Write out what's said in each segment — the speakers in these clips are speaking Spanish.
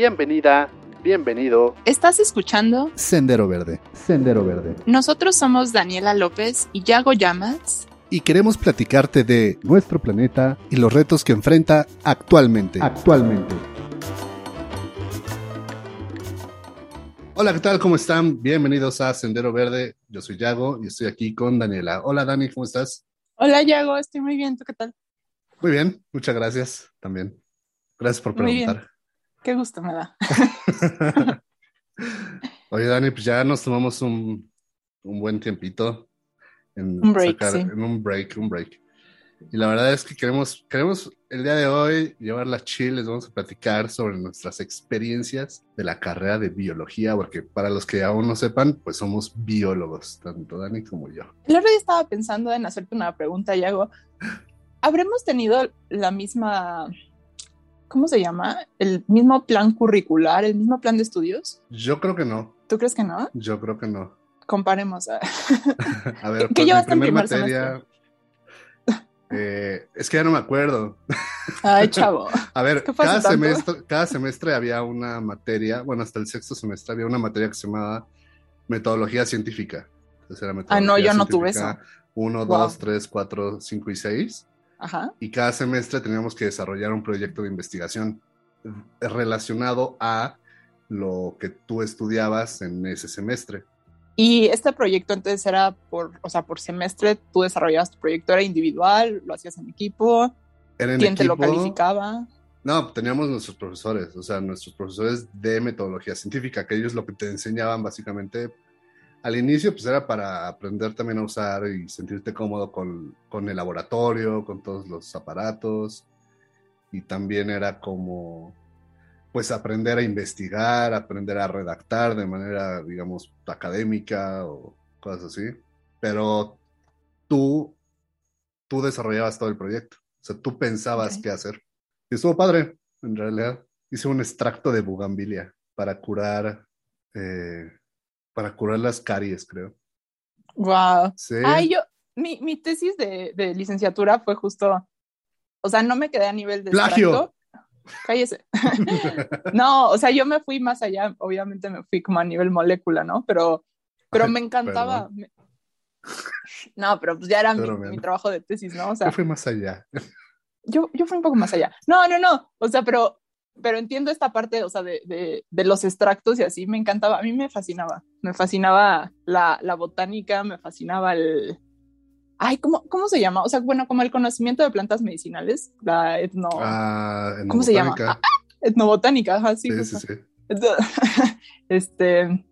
Bienvenida, bienvenido. ¿Estás escuchando? Sendero Verde. Sendero Verde. Nosotros somos Daniela López y Yago Llamas. Y queremos platicarte de nuestro planeta y los retos que enfrenta actualmente. Actualmente. Hola, ¿qué tal? ¿Cómo están? Bienvenidos a Sendero Verde. Yo soy Yago y estoy aquí con Daniela. Hola, Dani, ¿cómo estás? Hola, Yago, estoy muy bien. ¿Tú qué tal? Muy bien, muchas gracias también. Gracias por Muy bien. preguntar. Qué gusto me da. Oye, Dani, pues ya nos tomamos un, un buen tiempito en Un break, sí. en un break, un break. Y la verdad es que queremos, queremos el día de hoy llevarla chill, les vamos a platicar sobre nuestras experiencias de la carrera de biología, porque para los que aún no sepan, pues somos biólogos, tanto Dani como yo. El otro día estaba pensando en hacerte una pregunta, Yago. ¿Habremos tenido la misma, ¿cómo se llama? El mismo plan curricular, el mismo plan de estudios? Yo creo que no, ¿Tú crees que no? yo creo que no. Comparemos. a- A ver, ¿Qué pues, llevaste en primer materia, eh, es que ya no me acuerdo. Ay, chavo. A ver, ¿Qué fue cada tanto? semestre, cada semestre había una materia, bueno, hasta el sexto semestre había una materia que se llamaba metodología científica. Entonces era Ah, no, metodología yo no tuve científica Uno, Wow. dos, tres, cuatro, cinco y seis. Ajá. Y cada semestre teníamos que desarrollar un proyecto de investigación relacionado a lo que tú estudiabas en ese semestre. Y este proyecto entonces era por, o sea, por semestre, tú desarrollabas tu proyecto, era individual, lo hacías en equipo, Era en ¿quién te lo calificaba? No, teníamos nuestros profesores, o sea, nuestros profesores de metodología científica, que ellos lo que te enseñaban básicamente al inicio, pues era para aprender también a usar y sentirte cómodo con, con el laboratorio, con todos los aparatos, y también era como, pues aprender a investigar, aprender a redactar de manera, digamos, académica o cosas así, pero tú, tú desarrollabas todo el proyecto, o sea, tú pensabas qué hacer. Y estuvo padre, en realidad. Hice un extracto de bugambilia para curar, eh, para curar las caries, creo. Wow. Sí. Ay, yo, mi, mi tesis de, de licenciatura fue justo, o sea, no me quedé a nivel de ¡Plagio! extracto. Cállese. no, o sea, yo me fui más allá, obviamente me fui como a nivel molécula, ¿no? Pero, pero Ay, me encantaba. Me- No, pero pues ya era mi, trabajo de tesis, ¿no? O Yo sea, fui más allá. yo, yo fui un poco más allá. No, no, no. O sea, pero, pero entiendo esta parte, o sea, de, de, de los extractos y así me encantaba. A mí me fascinaba. Me fascinaba la, la botánica, me fascinaba el. Ay, ¿cómo, ¿cómo se llama? O sea, bueno, como el conocimiento de plantas medicinales, la etno, Ah, ¿Cómo se llama? botánica. etnobotánica, ajá, sí. Sí, sí, sí. este,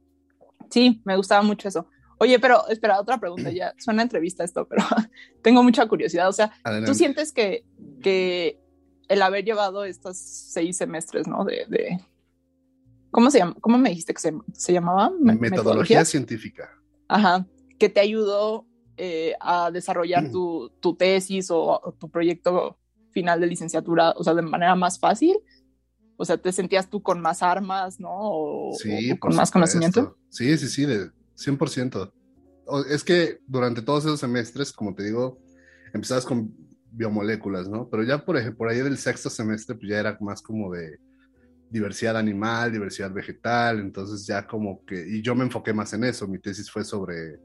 sí, me gustaba mucho eso. Oye, pero espera, otra pregunta, ya suena entrevista esto, pero tengo mucha curiosidad. O sea. ¿Tú sientes que, que el haber llevado estos seis semestres, ¿no? De, de- ¿cómo se llama? ¿Cómo me dijiste que se, se llamaba? Me- Metodología científica. Ajá, que te ayudó eh, a desarrollar tu, tu tesis o, o tu proyecto final de licenciatura, o sea, de manera más fácil. O sea, te sentías tú con más armas, ¿no? O, Sí, o con más conocimiento. Sí, sí, sí, de 100%. O- Es que durante todos esos semestres, como te digo, empezabas con biomoléculas, ¿no? Pero ya por ejemplo, por ahí del sexto semestre, pues ya era más como de diversidad animal, diversidad vegetal, entonces ya como que, y yo me enfoqué más en eso, mi tesis fue sobre,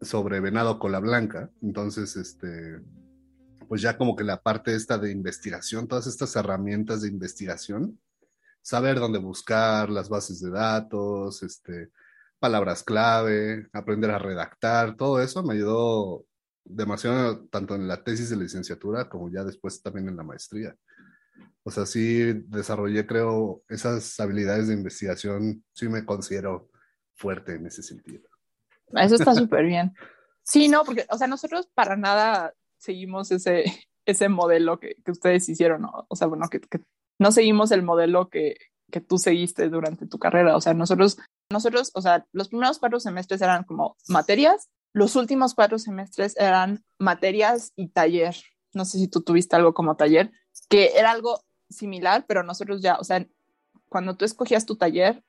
sobre venado cola blanca, entonces, este, pues ya como que la parte esta de investigación, todas estas herramientas de investigación, saber dónde buscar, las bases de datos, este, palabras clave, aprender a redactar, todo eso me ayudó demasiado tanto en la tesis de licenciatura como ya después también en la maestría. O sea, sí desarrollé, creo, esas habilidades de investigación, sí me considero fuerte en ese sentido. Eso está súper bien. Sí, no, porque, o sea, nosotros para nada seguimos ese, ese modelo que, que ustedes hicieron, ¿no? O sea, bueno, que, que no seguimos el modelo que, que tú seguiste durante tu carrera. O sea, nosotros, nosotros, o sea, los primeros cuatro semestres eran como materias, los últimos cuatro semestres eran materias y taller. No sé si tú tuviste algo como taller, que era algo similar, pero nosotros ya, o sea, cuando tú escogías tu taller,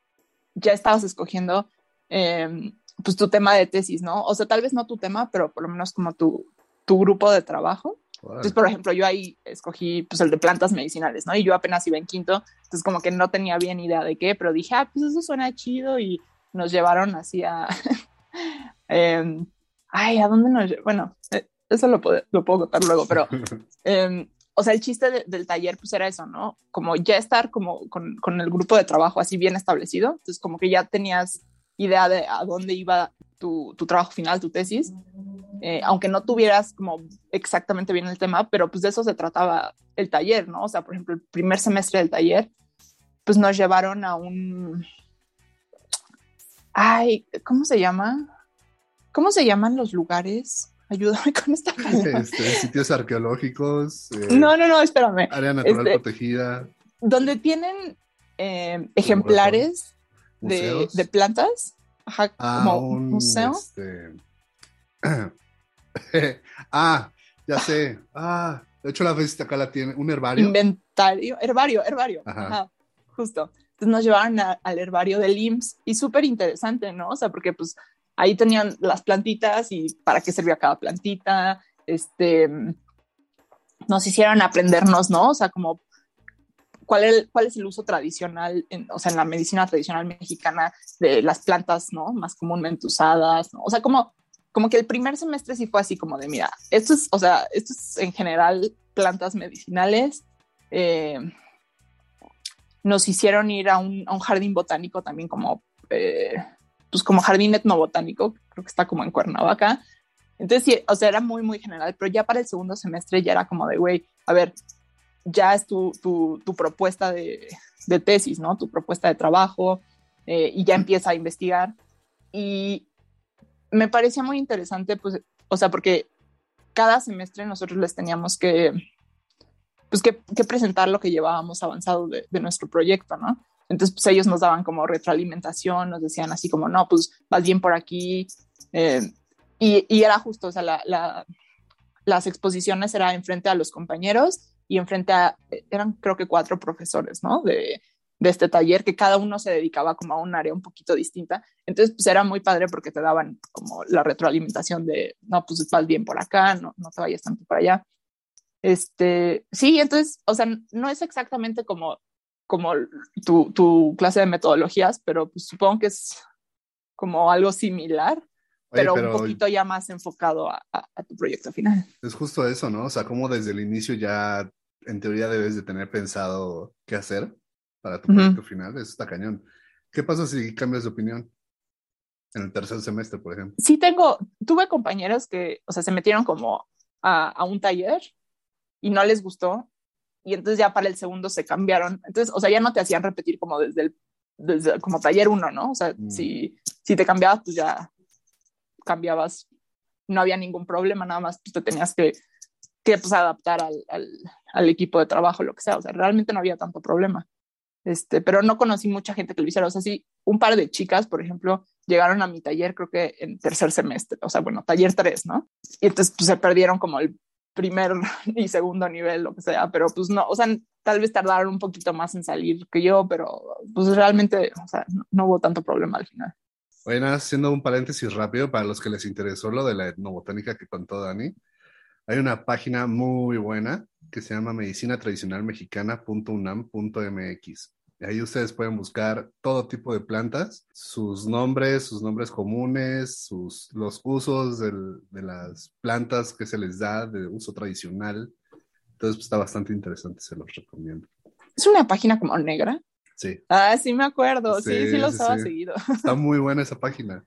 ya estabas escogiendo eh, pues tu tema de tesis, ¿no? O sea, tal vez no tu tema, pero por lo menos como tu, tu grupo de trabajo. Entonces, por ejemplo, yo ahí escogí pues el de plantas medicinales, ¿no? Y yo apenas iba en quinto, entonces como que no tenía bien idea de qué, pero dije, ah, pues eso suena chido y nos llevaron así a... Em, ay, ¿a dónde nos Bueno, eh, eso lo puedo, lo puedo contar luego, pero... Eh, o sea, el chiste del taller pues era eso, ¿no? Como ya estar como con, con, el grupo de trabajo así bien establecido, entonces como que ya tenías idea de a dónde iba tu, tu trabajo final, tu tesis, eh, aunque no tuvieras como exactamente bien el tema, pero pues de eso se trataba el taller, ¿no? O sea, por ejemplo, el primer semestre del taller, pues nos llevaron a un... Ay, ¿cómo se llama? ¿Cómo se llaman los lugares? Ayúdame con esta este, sitios arqueológicos. Eh, no, no, no, espérame. Área natural este, protegida. Donde tienen eh, ejemplares de, de, plantas. Ajá, ah, como un museo. Este... ah, ya sé. Ah, de hecho la vez acá la tiene, un herbario. Inventario, herbario, herbario. Ajá. justo. Entonces nos llevaron al herbario del IMSS y súper interesante, ¿no? O sea, porque pues ahí tenían las plantitas y para qué servía cada plantita, este, nos hicieron aprendernos, ¿no? O sea, como cuál es, el uso tradicional, o sea, en la medicina tradicional mexicana de las plantas, ¿no? Más comúnmente usadas, ¿no? O sea, como, como que el primer semestre sí fue así como de, mira, esto es, o sea, esto es en general plantas medicinales. Eh, nos hicieron ir a un, a un, jardín botánico también como eh, pues como jardín etnobotánico, creo que está como en Cuernavaca. Entonces, sí, o sea, era muy, muy general, pero ya para el segundo semestre ya era como de, güey, a ver, ya es tu, tu, tu propuesta de, de, tesis, ¿no? Tu propuesta de trabajo eh, y ya empieza a investigar. Y me parecía muy interesante, pues, o sea, porque cada semestre nosotros les teníamos que, pues, que, que presentar lo que llevábamos avanzado de, de nuestro proyecto, ¿no? Entonces, pues ellos nos daban como retroalimentación, nos decían así como, no, pues vas bien por aquí. Eh, y, y, era justo, o sea, la, la, las exposiciones eran enfrente a los compañeros y enfrente a, eran creo que cuatro profesores, ¿no? De, de este taller, que cada uno se dedicaba como a un área un poquito distinta. Entonces, pues era muy padre porque te daban como la retroalimentación de, no, pues vas bien por acá, no, no te vayas tanto para allá. Este, sí, entonces, o sea, no es exactamente como como tu, tu clase de metodologías, pero pues supongo que es como algo similar, pero, un poquito ya más enfocado a, a, tu proyecto final. Es justo eso, ¿no? O sea, como desde el inicio ya en teoría debes de tener pensado qué hacer para tu proyecto final, eso está cañón. ¿Qué pasa si cambias de opinión? En el tercer semestre, por ejemplo. Sí, tengo, tuve compañeros que, o sea, se metieron como a, a un taller y no les gustó y entonces ya para el segundo se cambiaron. Entonces, o sea, ya no te hacían repetir como desde el, desde como taller uno, ¿no? O sea, mm. si, si te cambiabas, pues ya cambiabas, no había ningún problema, nada más pues te tenías que, que pues, adaptar al, al, al, equipo de trabajo, lo que sea, o sea, realmente no había tanto problema. Este, pero no conocí mucha gente que lo hiciera, o sea, sí, un par de chicas, por ejemplo, llegaron a mi taller, creo que en tercer semestre, o sea, bueno, taller tres, ¿no? Y entonces pues, se perdieron como el primer y segundo nivel, lo que sea, pero pues no, o sea, tal vez tardaron un poquito más en salir que yo, pero pues realmente, o sea, no, hubo tanto problema al final. Bueno, haciendo un paréntesis rápido para los que les interesó lo de la etnobotánica que contó Dani, hay una página muy buena que se llama medicinatradicionalmexicana.unam.mx. Ahí ustedes pueden buscar todo tipo de plantas, sus nombres, sus nombres comunes, sus, los usos del, de las plantas que se les da de uso tradicional. Entonces pues, está bastante interesante, se los recomiendo. ¿Es una página como negra? Sí. Ah, sí me acuerdo, sí, sí, lo estaba seguido. Está muy buena esa página.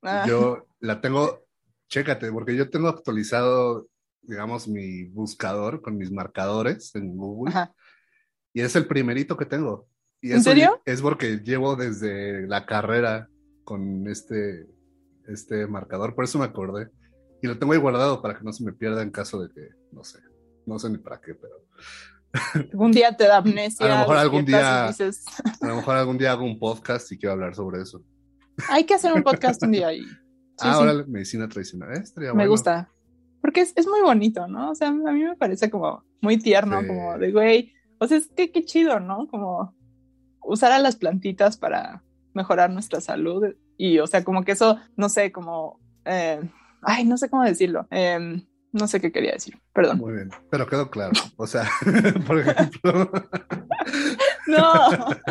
Ah. Yo la tengo, chécate, porque yo tengo actualizado, digamos, mi buscador con mis marcadores en Google. Y es el primerito que tengo. Y ¿En serio? Es porque llevo desde la carrera con este, este marcador, por eso me acordé. Y lo tengo ahí guardado para que no se me pierda en caso de que, no sé, no sé ni para qué, pero... Algún día te da amnesia. A lo mejor algún día, a lo mejor algún día hago un podcast y quiero hablar sobre eso. Hay que hacer un podcast un día ahí. Sí, ah, ahora medicina tradicional. Eh, me gusta. Porque es, es, muy bonito, ¿no? O sea, a mí me parece como muy tierno, como de, güey, o sea, es que qué chido, ¿no? Como usar a las plantitas para mejorar nuestra salud y, o sea, como que eso, no sé, como, eh, ay, no sé cómo decirlo. Em, No sé qué quería decir, perdón. Muy bien, pero quedó claro. O sea, por ejemplo. no.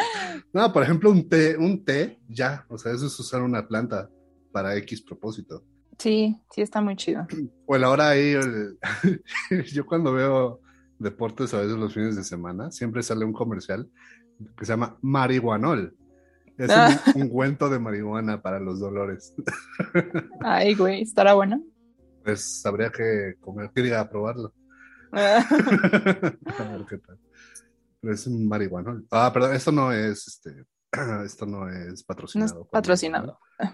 no, por ejemplo, un té, un té, ya. O sea, eso es usar una planta para X propósito. Sí, sí, está muy chido. O la hora ahí, yo cuando veo deportes a veces los fines de semana, siempre sale un comercial que se llama marihuanol. Es un ah. ungüento de marihuana para los dolores. Ay, güey, ¿estará bueno? Pues habría que comer, que probarlo. Ah. a ver qué tal. Pero es un marihuanol. Ah, perdón, esto no es, este, esto no es patrocinado. No es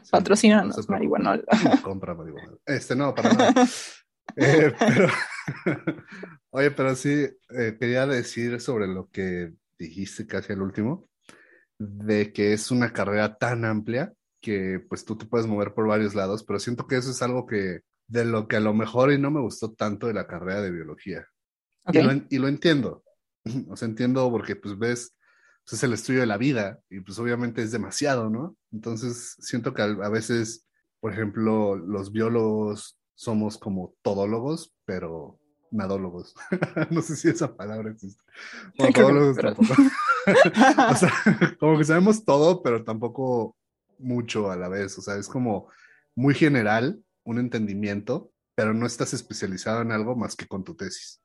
patrocinado. Sí, marihuanol. Compra marihuanol. Este no, para nada. Eh, pero, oye, pero sí, eh, quería decir sobre lo que dijiste casi al último, de que es una carrera tan amplia que pues tú te puedes mover por varios lados, pero siento que eso es algo que de lo que a lo mejor y no me gustó tanto de la carrera de biología. Y, lo, y, lo, entiendo, o sea, entiendo porque pues ves, pues, es el estudio de la vida y pues obviamente es demasiado, ¿no? Entonces siento que a, veces, por ejemplo, los biólogos somos como todólogos, pero nadólogos. no sé si esa palabra existe. Bueno, todólogos tampoco. o sea, como que sabemos todo, pero tampoco mucho a la vez. O sea, es como muy general un entendimiento, pero no estás especializado en algo más que con tu tesis.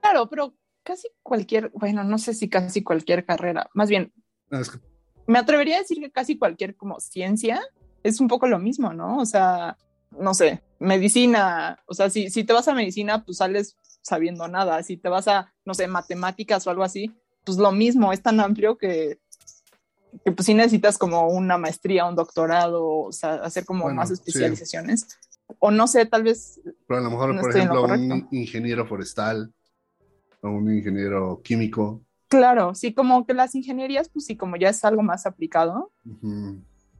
Claro, pero casi cualquier, bueno, no sé si casi cualquier carrera, más bien, me atrevería a decir que casi cualquier como ciencia es un poco lo mismo, ¿no? O sea, no sé, medicina, o sea, si, si te vas a medicina, pues sales sabiendo nada, si te vas a, no sé, matemáticas o algo así, pues lo mismo, es tan amplio que, que pues sí necesitas como una maestría, un doctorado, o sea, hacer como más especializaciones. O no sé, tal vez... Pero a lo mejor, por ejemplo, un ingeniero forestal o un ingeniero químico. Claro, sí, como que las ingenierías, pues sí, como ya es algo más aplicado,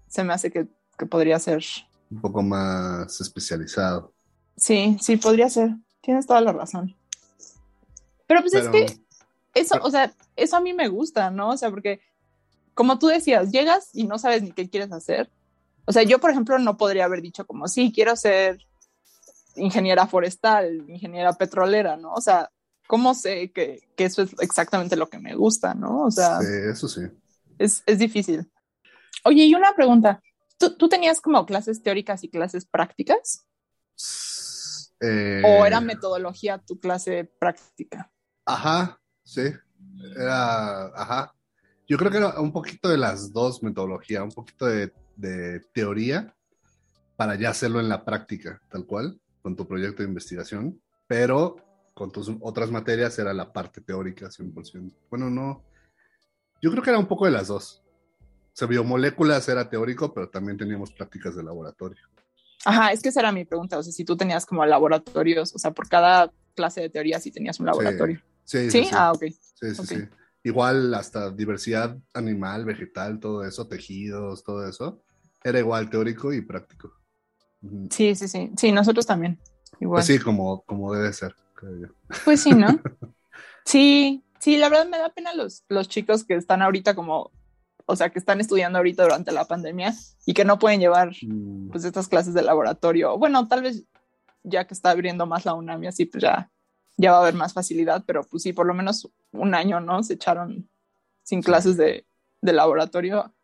se me hace que, que podría ser un poco más especializado. Sí, sí, podría ser. Tienes toda la razón. Pero pues es que eso, o sea, eso a mí me gusta, ¿no? O sea, porque como tú decías, llegas y no sabes ni qué quieres hacer. O sea, yo, por ejemplo, no podría haber dicho como, sí, quiero ser ingeniera forestal, ingeniera petrolera, ¿no? O sea, ¿cómo sé que, que eso es exactamente lo que me gusta, ¿no? O sea, sí, eso sí. Es, es difícil. Oye, y una pregunta, ¿Tú, tenías como clases teóricas y clases prácticas? Eh, ¿O era metodología tu clase práctica? Ajá, sí. Era, ajá. Yo creo que era un poquito de las dos metodologías, un poquito de, teoría para ya hacerlo en la práctica, tal cual, con tu proyecto de investigación, pero con tus otras materias era la parte teórica 100%. Bueno, no. Yo creo que era un poco de las dos. O sea, biomoléculas era teórico, pero también teníamos prácticas de laboratorio. Ajá, es que esa era mi pregunta. O sea, si tú tenías como laboratorios, o sea, por cada clase de teoría sí tenías un laboratorio. Sí, sí. ¿Sí? Ah, ok. Sí, sí, sí. Igual hasta diversidad animal, vegetal, todo eso, tejidos, todo eso, era igual teórico y práctico. Sí, sí, sí. Sí, nosotros también. Igual. Pues sí, como, como debe ser, creo yo. Pues sí, ¿no? sí, sí, la verdad me da pena los, los chicos que están ahorita como o sea, que están estudiando ahorita durante la pandemia y que no pueden llevar mm. pues estas clases de laboratorio. Bueno, tal vez ya que está abriendo más la UNAM y así, pues ya, ya va a haber más facilidad, pero pues sí, por lo menos un año, ¿no? Se echaron sin clases de, de laboratorio.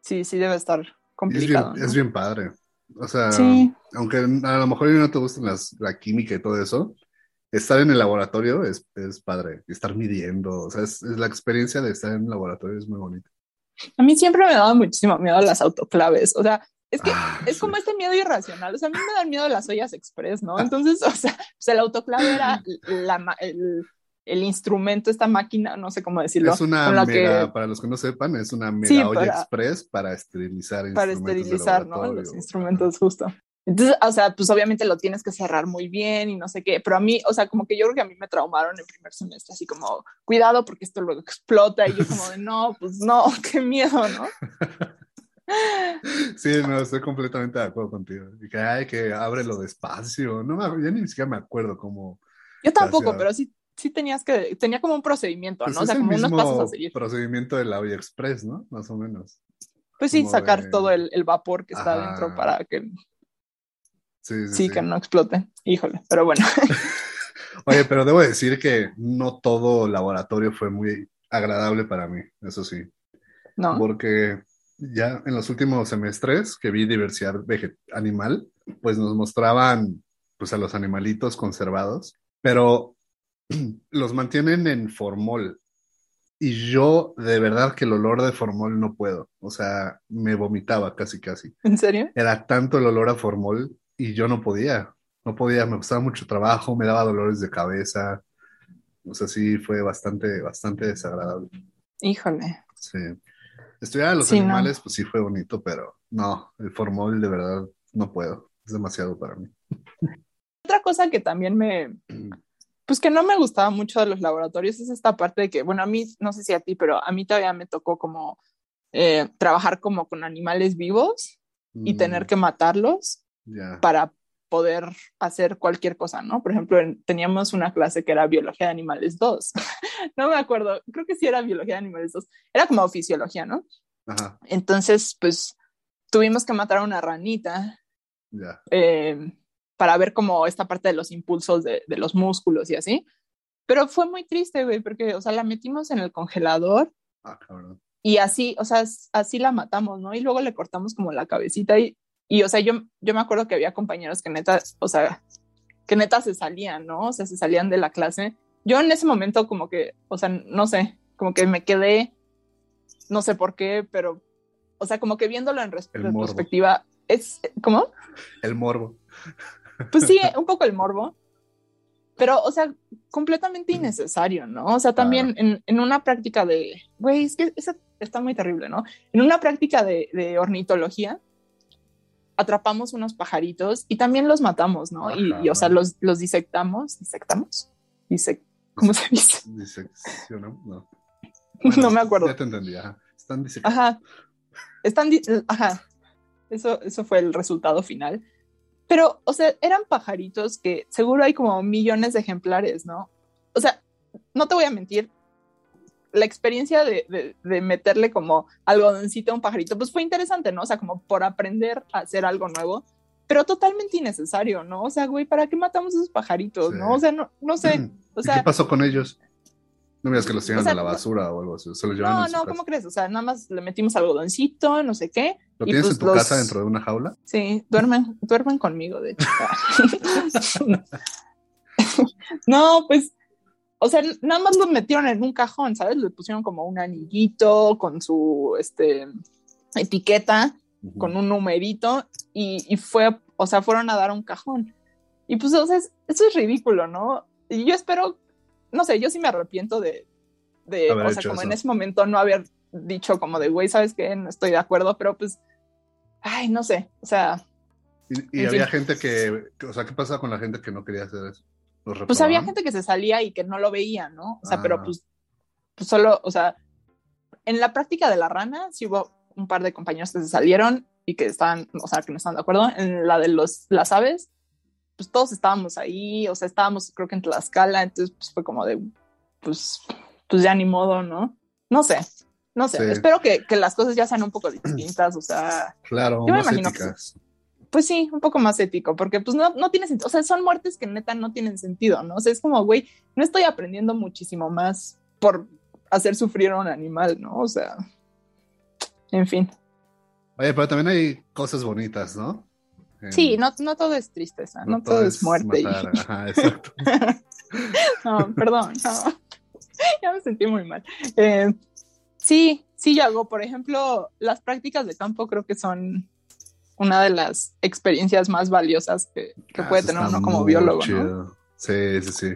Sí, sí debe estar complicado. Es bien, padre. O sea, aunque a lo mejor no te gustan las, la química y todo eso, estar en el laboratorio es, es padre. Estar midiendo, o sea, es, la experiencia de estar en el laboratorio es muy bonita. A mí siempre me daba muchísimo miedo las autoclaves, o sea, es que ah, es como este miedo irracional, o sea, a mí me dan miedo las ollas express, ¿no? Entonces, o sea, pues el autoclave era la, el, el, instrumento, esta máquina, no sé cómo decirlo. Es una mega, para los que no sepan, es una mega olla express para esterilizar Para esterilizar, ¿no? Los instrumentos, justo. Entonces, o sea, pues obviamente lo tienes que cerrar muy bien y no sé qué, pero a mí, o sea, como que yo creo que a mí me traumaron el primer semestre, así como, cuidado porque esto luego explota y yo como de, no, pues no, qué miedo, ¿no? Sí, no, estoy completamente de acuerdo contigo. Y que, ay, que ábrelo despacio, no, ya ni siquiera me acuerdo cómo. Yo tampoco, pero sí, sí tenías que, tenía como un procedimiento, pues ¿no? o sea, como unos pasos a seguir. procedimiento de la olla express, ¿no? Más o menos. Pues sí, sacar todo el, el, vapor que está dentro para que Sí, sí, Sí, que no explote. Híjole, pero bueno. Oye, pero debo decir que no todo laboratorio fue muy agradable para mí, eso sí. No. Porque ya en los últimos semestres que vi diversidad animal, pues nos mostraban pues a los animalitos conservados, pero los mantienen en formol. Y yo de verdad que el olor de formol no puedo, o sea, me vomitaba casi casi. ¿En serio? Era tanto el olor a formol y yo no podía, no podía, me costaba mucho trabajo, me daba dolores de cabeza. O sea, sí fue bastante, bastante desagradable. Híjole. Sí. Estudiar a los Sí, no. animales, pues sí fue bonito, pero no, el formol de verdad no puedo. Es demasiado para mí. Otra cosa que también me, pues que no me gustaba mucho de los laboratorios es esta parte de que, bueno, a mí, no sé si a ti, pero a mí todavía me tocó como eh, trabajar como con animales vivos y Mm, tener que matarlos Para poder hacer cualquier cosa, ¿no? Por ejemplo, en- teníamos una clase que era Biología de Animales 2. no me acuerdo, creo que sí era Biología de Animales 2. Era como fisiología, ¿no? Ajá, Entonces, pues tuvimos que matar a una ranita ya. eh, para ver como esta parte de los impulsos de, de los músculos y así. Pero fue muy triste, güey, porque, o sea, la metimos en el congelador Ah, cabrón. y así, o sea, así la matamos, ¿no? Y luego le cortamos como la cabecita y, y o sea, yo, yo me acuerdo que había compañeros que neta, o sea, que neta se salían, ¿no? O sea, se salían de la clase. Yo en ese momento como que, o sea, no sé, como que me quedé, no sé por qué, pero, o sea, como que viéndolo en retrospectiva, es, ¿cómo? El morbo. Pues sí, un poco el morbo, pero, o sea, completamente innecesario, ¿no? O sea, también en, en una práctica de, güey, es que esa está muy terrible, ¿no? En una práctica de, de ornitología, atrapamos unos pajaritos y también los matamos, ¿no? Y, Ajá. y, o sea, los, los disectamos, disectamos, Disec ¿cómo se dice? Diseccionó, no. no me acuerdo. Ya te entendí, ajá. Están diseccionando. Ajá. Están, di- ajá. Eso, eso fue el resultado final. Pero, o sea, eran pajaritos que seguro hay como millones de ejemplares, ¿no? O sea, no te voy a mentir, la experiencia de, de, de meterle como algodoncito a un pajarito, pues fue interesante, ¿no? O sea, como por aprender a hacer algo nuevo, pero totalmente innecesario, ¿no? O sea, güey, ¿para qué matamos esos pajaritos, Sí. no? O sea, no, no sé. O ¿Y sea, qué pasó con ellos? No me digas que los tiran o sea, a la basura o algo así. Se los llevan no, no, casa. ¿cómo crees? O sea, nada más le metimos algodoncito, no sé qué. ¿Lo y tienes pues en tu los- casa dentro de una jaula? Sí, duermen, duermen conmigo, de hecho. no, pues, o sea, nada más lo metieron en un cajón, ¿sabes? Le pusieron como un anillito con su, este, etiqueta, con un numerito, y, y fue, o sea, fueron a dar un cajón. Y pues, o sea, es- eso es ridículo, ¿no? Y yo espero, no sé, yo sí me arrepiento de, de Haber o sea, como en ese momento no haber dicho como de, güey, ¿sabes qué? No estoy de acuerdo, pero pues, ay, no sé, o sea, Y, había fin. gente que- o sea, ¿qué pasa con la gente que no quería hacer eso? ¿Los pues había gente que se salía y que no lo veía, ¿no? O sea, Ah. pero pues, pues solo, o sea, en la práctica de la rana sí hubo un par de compañeros que se salieron y que estaban, o sea, que no estaban de acuerdo. En la de los, las aves, pues todos estábamos ahí, o sea, estábamos creo que en Tlaxcala, entonces pues fue como de, pues, pues ya ni modo, ¿no? No sé, no sé, Sí. espero que, que las cosas ya sean un poco distintas, o sea, Claro, Yo me imagino que éticas. Pues sí, un poco más ético, porque pues no, no tiene sentido, o sea, son muertes que neta no tienen sentido, ¿no? O sea, es como, güey, no estoy aprendiendo muchísimo más por hacer sufrir a un animal, ¿no? O sea, en fin. Oye, pero también hay cosas bonitas, ¿no? Sí, no, no todo es tristeza, no, todo, es muerte. y- matar, Ajá, exacto. no, perdón, no. ya me sentí muy mal. Eh, sí, sí, Yago, por ejemplo, las prácticas de campo creo que son una de las experiencias más valiosas que, que Ah, puede tener uno como biólogo, ¿no? Sí, sí, sí.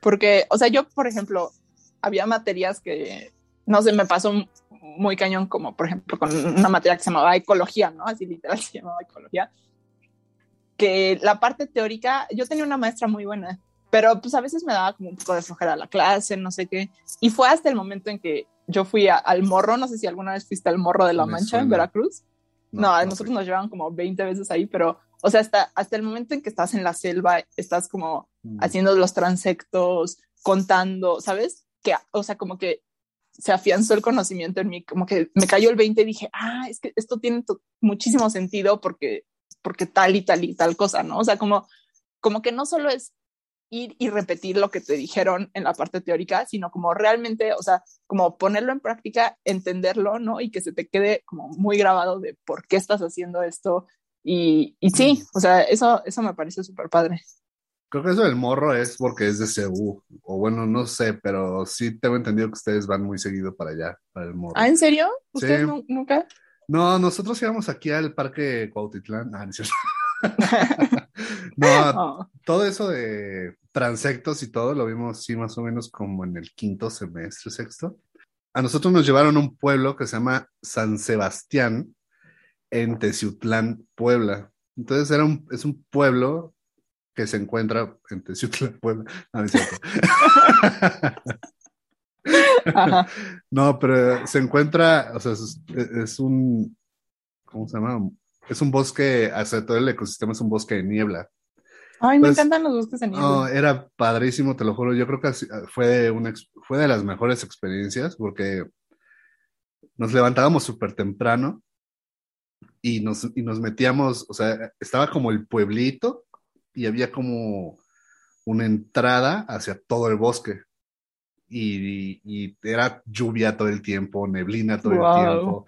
Porque, o sea, yo, por ejemplo, había materias que, no sé, me pasó muy cañón, como por ejemplo con una materia que se llamaba ecología, ¿no? Así literal se llamaba ecología. Que la parte teórica, yo tenía una maestra muy buena, pero pues a veces me daba como un poco de flojera la clase, no sé qué. Y fue hasta el momento en que yo fui a- al morro, no sé si alguna vez fuiste al morro de la Me Mancha en suena. Veracruz. No, a nosotros nos llevaban como 20 veces ahí, pero, o sea, hasta, hasta el momento en que estás en la selva, estás como Mm. haciendo los transectos, contando, ¿sabes? Que, o sea, como que se afianzó el conocimiento en mí, como que me cayó el 20 y dije, ah, es que esto tiene muchísimo sentido porque porque tal y tal y tal cosa, ¿no? O sea, como, como que no solo es ir y repetir lo que te dijeron en la parte teórica, sino como realmente, o sea, como ponerlo en práctica, entenderlo, ¿no? Y que se te quede como muy grabado de por qué estás haciendo esto. Y, y sí, o sea, eso, eso me parece súper padre. Creo que eso del morro es porque es de CEU, o bueno, no sé, pero sí tengo entendido que ustedes van muy seguido para allá, para el morro. ¿Ah, en serio? ¿Ustedes nunca? No, nosotros íbamos aquí al parque Cuautitlán. Ah, no es cierto. no, oh. todo eso de transectos y todo lo vimos, sí, más o menos como en el quinto semestre, sexto. A nosotros nos llevaron a un pueblo que se llama San Sebastián, en Teciutlán, Puebla. Entonces era un, es un pueblo que se encuentra en Teciutlán, Puebla. No, es cierto. no, pero se encuentra, o sea, es, un, ¿cómo se llama? Es un bosque, hacia todo el ecosistema es un bosque de niebla. Ay, me encantan los bosques de niebla. No, era padrísimo, te lo juro. Yo creo que fue, una, fue de las mejores experiencias porque nos levantábamos súper temprano y nos, y nos metíamos, o sea, estaba como el pueblito y había como una entrada hacia todo el bosque. Y, era lluvia todo el tiempo, neblina todo el tiempo.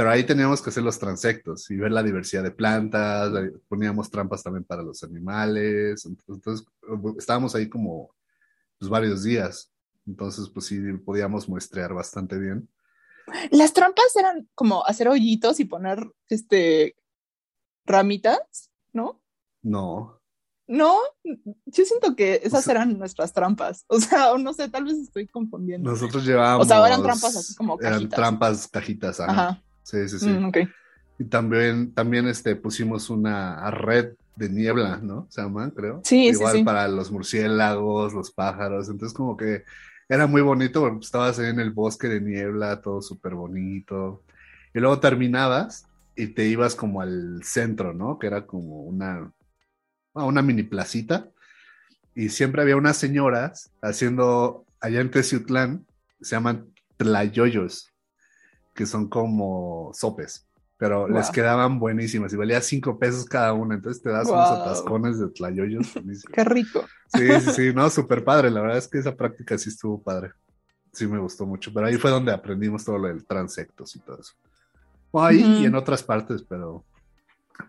Pero ahí teníamos que hacer los transectos y ver la diversidad de plantas, poníamos trampas también para los animales. Entonces, estábamos ahí como pues, varios días. Entonces, pues sí, podíamos muestrear bastante bien. Las trampas eran como hacer hoyitos y poner este ramitas, ¿no? No. No, yo siento que esas eran nuestras trampas. O sea, no sé, tal vez estoy confundiendo. Nosotros llevábamos. O sea, eran trampas así como cajitas. Eran trampas, cajitas. Ajá. Sí, sí, sí. Mm, y también, también este, pusimos una red de niebla, ¿no? Se llaman, creo. Sí, Igual sí, sí. para los murciélagos, los pájaros. Entonces, como que era muy bonito porque estabas ahí en el bosque de niebla, todo súper bonito. Y luego terminabas y te ibas como al centro, ¿no? Que era como una a una mini placita y siempre había unas señoras haciendo allá en Teciutlán, se llaman tlayoyos, que son como sopes, pero les quedaban buenísimas y valía cinco pesos cada una, entonces te das unos atascones de tlayoyos. Qué rico. Sí, sí, sí, no, súper padre, la verdad es que esa práctica sí estuvo padre, sí me gustó mucho, pero ahí fue donde aprendimos todo lo del transectos y todo eso. ahí y en otras partes, pero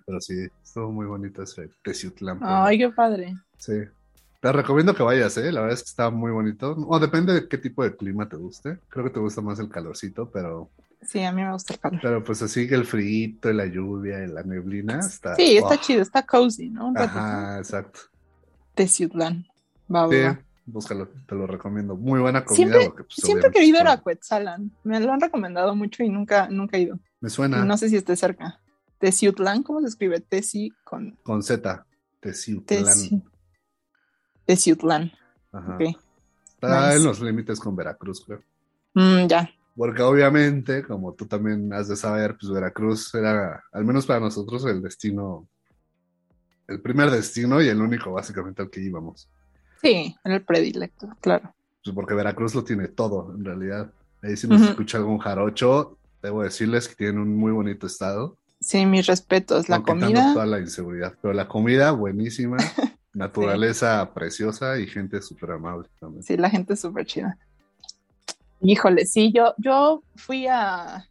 pero sí, estuvo muy bonito ese Teciutlán. Ay, qué padre. Sí. Te recomiendo que vayas, ¿eh? La verdad es que está muy bonito. O depende de qué tipo de clima te guste. Creo que te gusta más el calorcito, pero... Sí, a mí me gusta el calor. Pero pues así que el frío, la lluvia y la neblina está... Sí, está chido, está cozy, ¿no? Ajá, exacto. Teciutlán. Va, sí, búscalo, te lo recomiendo. Muy buena comida. Siempre, pues, siempre he querido ir a Cuetzalan. Me lo han recomendado mucho y nunca, nunca he ido. Me suena. no sé si esté cerca. Teciutlán, ¿cómo se escribe? Teci con... Con Z, Teciutlán. Teciutlán. Ajá. Está en los límites con Veracruz, creo. Mm, ya. Porque obviamente, como tú también has de saber, pues Veracruz era, al menos para nosotros, el destino, el primer destino y el único básicamente al que íbamos. Sí, en el predilecto, claro. Pues porque Veracruz lo tiene todo, en realidad. Ahí si nos escucha algún jarocho, debo decirles que tienen un muy bonito estado. Sí, mis respetos. La comida. toda la inseguridad, pero la comida buenísima, naturaleza preciosa y gente súper amable también. Sí, la gente es súper chida. Híjole, sí, yo, yo fui a.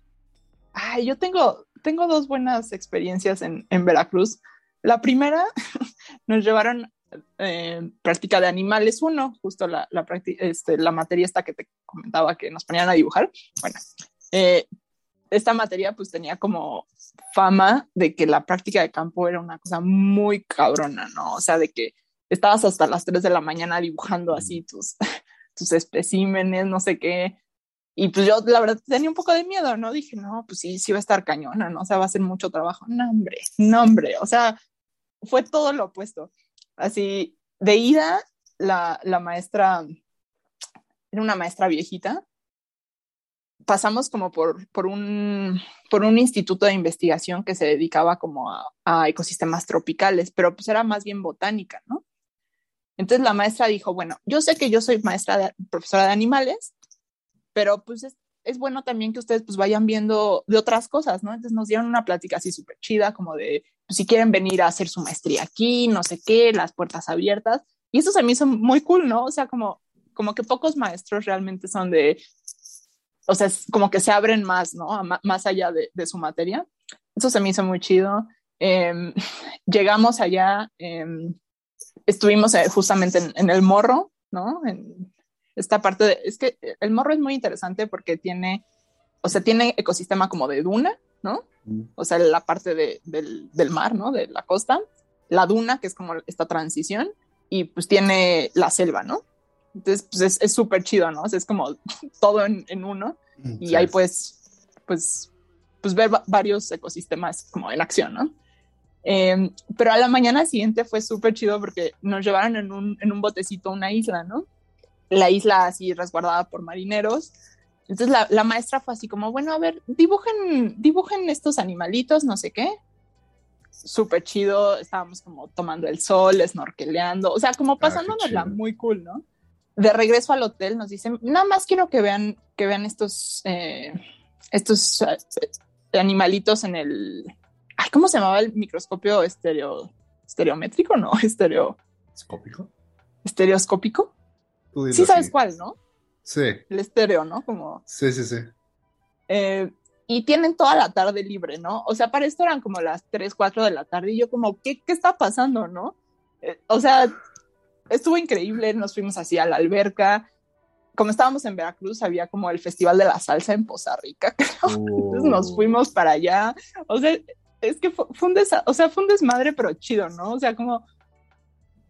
Ay, yo tengo, tengo dos buenas experiencias en, en Veracruz. La primera, nos llevaron eh, práctica de animales uno, justo la, la, este, la materia esta que te comentaba que nos ponían a dibujar. Bueno, eh, esta materia pues tenía como fama de que la práctica de campo era una cosa muy cabrona, ¿no? O sea, de que estabas hasta las 3 de la mañana dibujando así tus, tus especímenes, no sé qué. Y pues yo la verdad tenía un poco de miedo, ¿no? Dije, no, pues sí, sí va a estar cañona, ¿no? O sea, va a ser mucho trabajo. No, hombre, no, hombre. O sea, fue todo lo opuesto. Así, de ida, la, la maestra, era una maestra viejita, pasamos como por, por, un, por un instituto de investigación que se dedicaba como a, ecosistemas tropicales, pero pues era más bien botánica, ¿no? Entonces la maestra dijo, bueno, yo sé que yo soy maestra, de, profesora de animales, pero pues es bueno también que ustedes pues vayan viendo de otras cosas, ¿no? Entonces nos dieron una plática así súper chida, como de, pues, si quieren venir a hacer su maestría aquí, no sé qué, las puertas abiertas. Y eso se me hizo muy cool, ¿no? O sea, como, como que pocos maestros realmente son de, o sea, como que se abren más, ¿no? más allá de, su materia. Eso se me hizo muy chido. Eh, llegamos allá, eh, estuvimos eh, justamente en, en, el morro, ¿no? En esta parte de, es que el morro es muy interesante porque tiene, o sea, tiene ecosistema como de duna, ¿no? Mm. O sea, la parte de, del, del mar, ¿no? De la costa, la duna, que es como esta transición, y pues tiene la selva, ¿no? Entonces, pues es súper chido, ¿no? O sea, es como todo en, en uno mm, y sí. ahí pues, pues, pues ver varios ecosistemas como en acción, ¿no? Eh, pero a la mañana siguiente fue súper chido porque nos llevaron en un, en un botecito a una isla, ¿no? La isla así resguardada por marineros. Entonces la, la, maestra fue así como, bueno, a ver, dibujen, dibujen estos animalitos, no sé qué. Súper chido, estábamos como tomando el sol, snorkeleando, o sea, como pasándonosla ah, muy cool, ¿no? De regreso al hotel nos dicen, nada más quiero que vean, que vean estos, eh, estos eh, animalitos en el, Ay, ¿cómo se llamaba el microscopio estereo, estereométrico? No, estereo. ¿Escópico? ¿Estereoscópico? Sí, sabes así. cuál, ¿no? Sí. El estéreo, ¿no? Como. Sí, sí, sí. Eh, y tienen toda la tarde libre, ¿no? O sea, para esto eran como las 3, 4 de la tarde y yo como, ¿qué, qué está pasando, no? Eh, o sea, estuvo increíble, nos fuimos así a la alberca. Como estábamos en Veracruz, había como el Festival de la Salsa en Poza Rica, creo. Oh. Entonces nos fuimos para allá. O sea, es que fue, fue un desa o sea, fue un desmadre, pero chido, ¿no? O sea, como,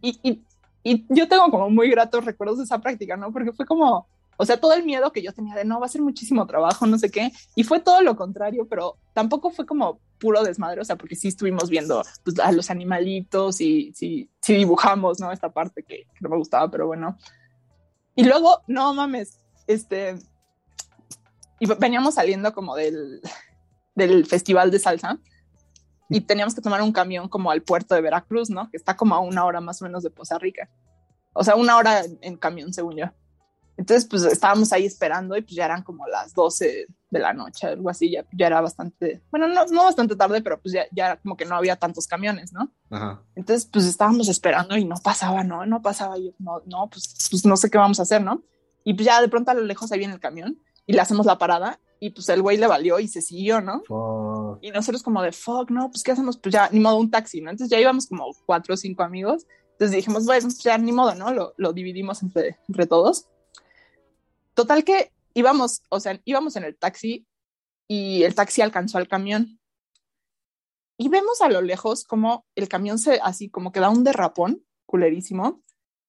y, y, y, yo tengo como muy gratos recuerdos de esa práctica, ¿no? Porque fue como, o sea, todo el miedo que yo tenía de no, va a ser muchísimo trabajo, no sé qué, y fue todo lo contrario, pero tampoco fue como puro desmadre, o sea, porque sí estuvimos viendo pues, a los animalitos y sí, sí dibujamos, ¿no? Esta parte que, que no me gustaba, pero bueno. Y luego, no mames, este, y veníamos saliendo como del, del festival de salsa y teníamos que tomar un camión como al puerto de Veracruz, ¿no? Que está como a una hora más o menos de Poza Rica. O sea, una hora en camión, según yo. Entonces, pues estábamos ahí esperando y pues ya eran como las 12 de la noche, algo así, ya, ya era bastante, bueno, no, no bastante tarde, pero pues ya, ya como que no había tantos camiones, ¿no? Ajá. Entonces, pues estábamos esperando y no pasaba, ¿no? No pasaba, y yo, no, no, pues, pues no sé qué vamos a hacer, ¿no? Y pues ya de pronto a lo lejos ahí viene el camión y le hacemos la parada y pues el güey le valió y se siguió, ¿no? Fuck. Y nosotros como de, fuck, no, pues ¿qué hacemos? Pues ya, ni modo, un taxi, ¿no? Entonces ya íbamos como cuatro o cinco amigos. Entonces dijimos, bueno, pues ya ni modo, ¿no? Lo, lo dividimos entre, entre todos. Total que íbamos, o sea, íbamos en el taxi y el taxi alcanzó al camión. Y vemos a lo lejos como el camión se, así como que da un derrapón culerísimo.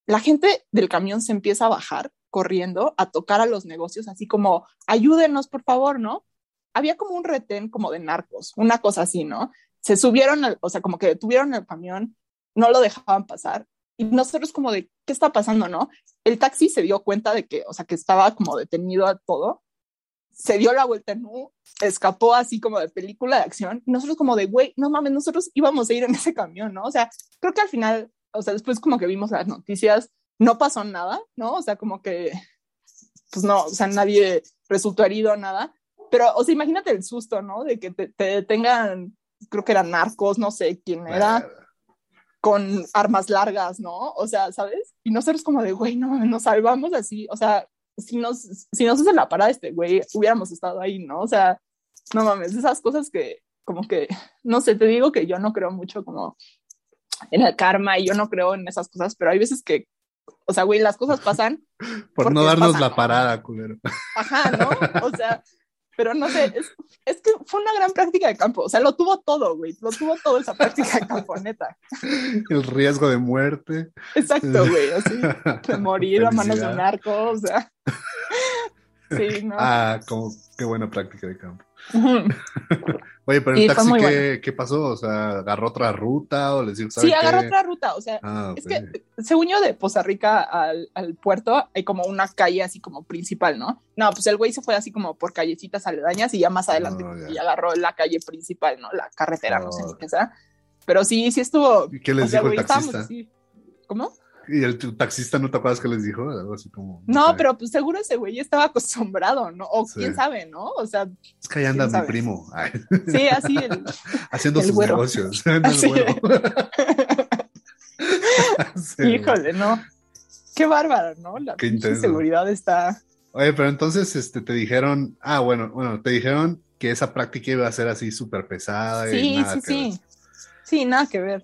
La gente del camión se empieza a bajar corriendo a tocar a los negocios, así como, ayúdenos, por favor, ¿no? Había como un retén como de narcos, una cosa así, ¿no? Se subieron, al, o sea, como que detuvieron el camión, no lo dejaban pasar. Y nosotros como de, ¿qué está pasando, no? El taxi se dio cuenta de que, o sea, que estaba como detenido a todo, se dio la vuelta en U, escapó así como de película de acción, y nosotros como de, güey, no mames, nosotros íbamos a ir en ese camión, ¿no? O sea, creo que al final, o sea, después como que vimos las noticias, no pasó nada, ¿no? O sea, como que, pues no, o sea, nadie resultó herido, nada. Pero, o sea, imagínate el susto, ¿no? De que te, te tengan, creo que eran narcos, no sé quién era, con armas largas, ¿no? O sea, ¿sabes? Y nosotros como de, güey, no, nos salvamos así, o sea, si nos, si nos hacen la parada este güey, hubiéramos estado ahí, ¿no? O sea, no mames, esas cosas que, como que, no sé, te digo que yo no creo mucho como en el karma y yo no creo en esas cosas, pero hay veces que o sea, güey, las cosas pasan. Por no darnos pasan, la parada, culero. Ajá, ¿no? O sea, pero no sé, es, es, que fue una gran práctica de campo. O sea, lo tuvo todo, güey. Lo tuvo todo esa práctica de campo, neta. El riesgo de muerte. Exacto, güey. Así, de morir a manos de un narco, o sea. Sí, ¿no? Ah, como qué buena práctica de campo. Oye, pero el taxi, ¿qué, bueno. ¿qué, pasó? O sea, ¿agarró otra ruta o les dijo, Sí, agarró otra ruta. O sea, ah, es okay. que según yo de Poza Rica al, al, puerto hay como una calle así como principal, ¿no? No, pues el güey se fue así como por callecitas aledañas y ya más adelante oh, y agarró la calle principal, ¿no? La carretera, oh. no sé ni qué sea. Pero sí, sí estuvo. ¿Y qué les o sea, dijo güey, el taxista? ¿Cómo? Y el taxista no te acuerdas que les dijo, algo así como. No, sé. pero pues seguro ese güey estaba acostumbrado, ¿no? O Sí. quién sabe, ¿no? O sea, Es que ahí anda ¿quién mi sabe? primo, ay, sí, así el... haciendo El sus güero. negocios. Así. Sí. Híjole, no. Qué bárbaro, ¿no? La Qué seguridad está... Oye, pero entonces este, te dijeron, ah, bueno, bueno, te dijeron que esa práctica iba a ser así súper pesada y Sí, nada sí, que ver. sí. Sí, nada que ver.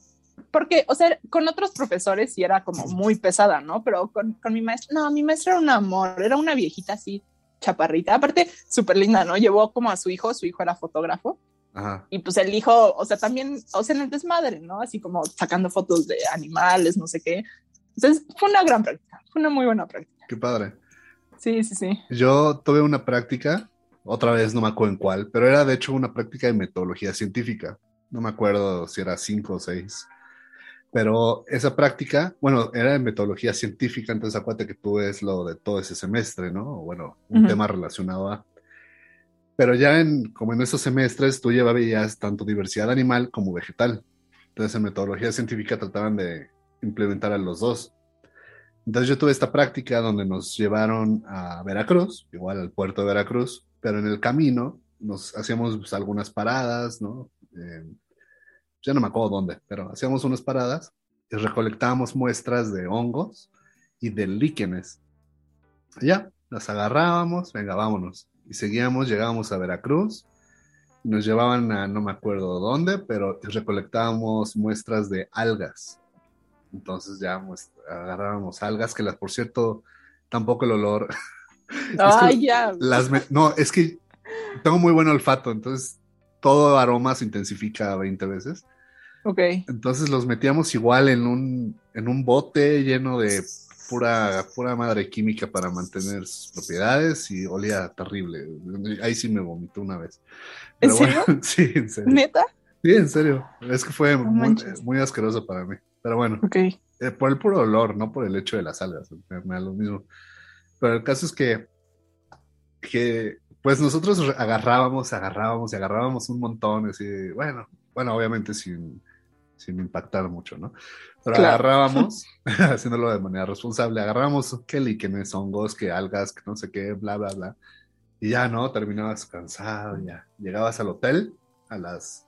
Porque, o sea, con otros profesores sí era como muy pesada, ¿no? Pero con, con mi maestra, no, mi maestra era un amor, era una viejita así, chaparrita. Aparte, súper linda, ¿no? Llevó como a su hijo, su hijo era fotógrafo. Ajá. Y pues el hijo, o sea, también, o sea, en el desmadre, ¿no? Así como sacando fotos de animales, no sé qué. Entonces, fue una gran práctica, fue una muy buena práctica. Qué padre. Sí, sí, sí. Yo tuve una práctica, otra vez no me acuerdo en cuál, pero era de hecho una práctica de metodología científica. No me acuerdo si era cinco o seis. Pero esa práctica, bueno, era de metodología científica, entonces acuérdate que tú ves lo de todo ese semestre, ¿no? Bueno, un tema relacionado a... Pero ya en, como en esos semestres, tú llevabas tanto diversidad animal como vegetal. Entonces en metodología científica trataban de implementar a los dos. Entonces yo tuve esta práctica donde nos llevaron a Veracruz, igual al puerto de Veracruz, pero en el camino nos hacíamos pues, algunas paradas, ¿no? Eh, ya no me acuerdo dónde, pero hacíamos unas paradas y recolectábamos muestras de hongos y de líquenes. Ya, las agarrábamos, venga, vámonos. Y seguíamos, llegábamos a Veracruz, nos llevaban a no me acuerdo dónde, pero recolectábamos muestras de algas. Entonces ya agarrábamos algas, que las, por cierto, tampoco el olor. Es que Ay, ya. las no, es que tengo muy buen olfato, entonces todo aroma se intensifica 20 veces. Ok. Entonces los metíamos igual en un, en un bote lleno de pura, pura madre química para mantener sus propiedades y olía terrible. Ahí sí me vomitó una vez. ¿En Pero serio? bueno, sí, en serio. ¿Neta? Sí, en serio. Es que fue No muy, asqueroso para mí. Pero bueno, Ok. eh, por el puro olor, no por el hecho de las algas. Me, me da lo mismo. Pero el caso es que, que pues nosotros agarrábamos, agarrábamos y agarrábamos un montón. Así, bueno, bueno, obviamente sin, sin impactar mucho, ¿no? Pero Claro. agarrábamos, haciéndolo de manera responsable, agarrábamos que líquenes, hongos, que algas, que no sé qué, bla, bla, bla. Y ya, ¿no? Terminabas cansado, ya. Llegabas al hotel a las